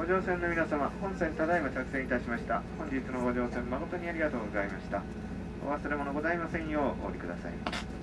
ご乗船の皆様、本線ただいま着船いたしました。本日のご乗船誠にありがとうございました。お忘れ物ございませんようお降りください。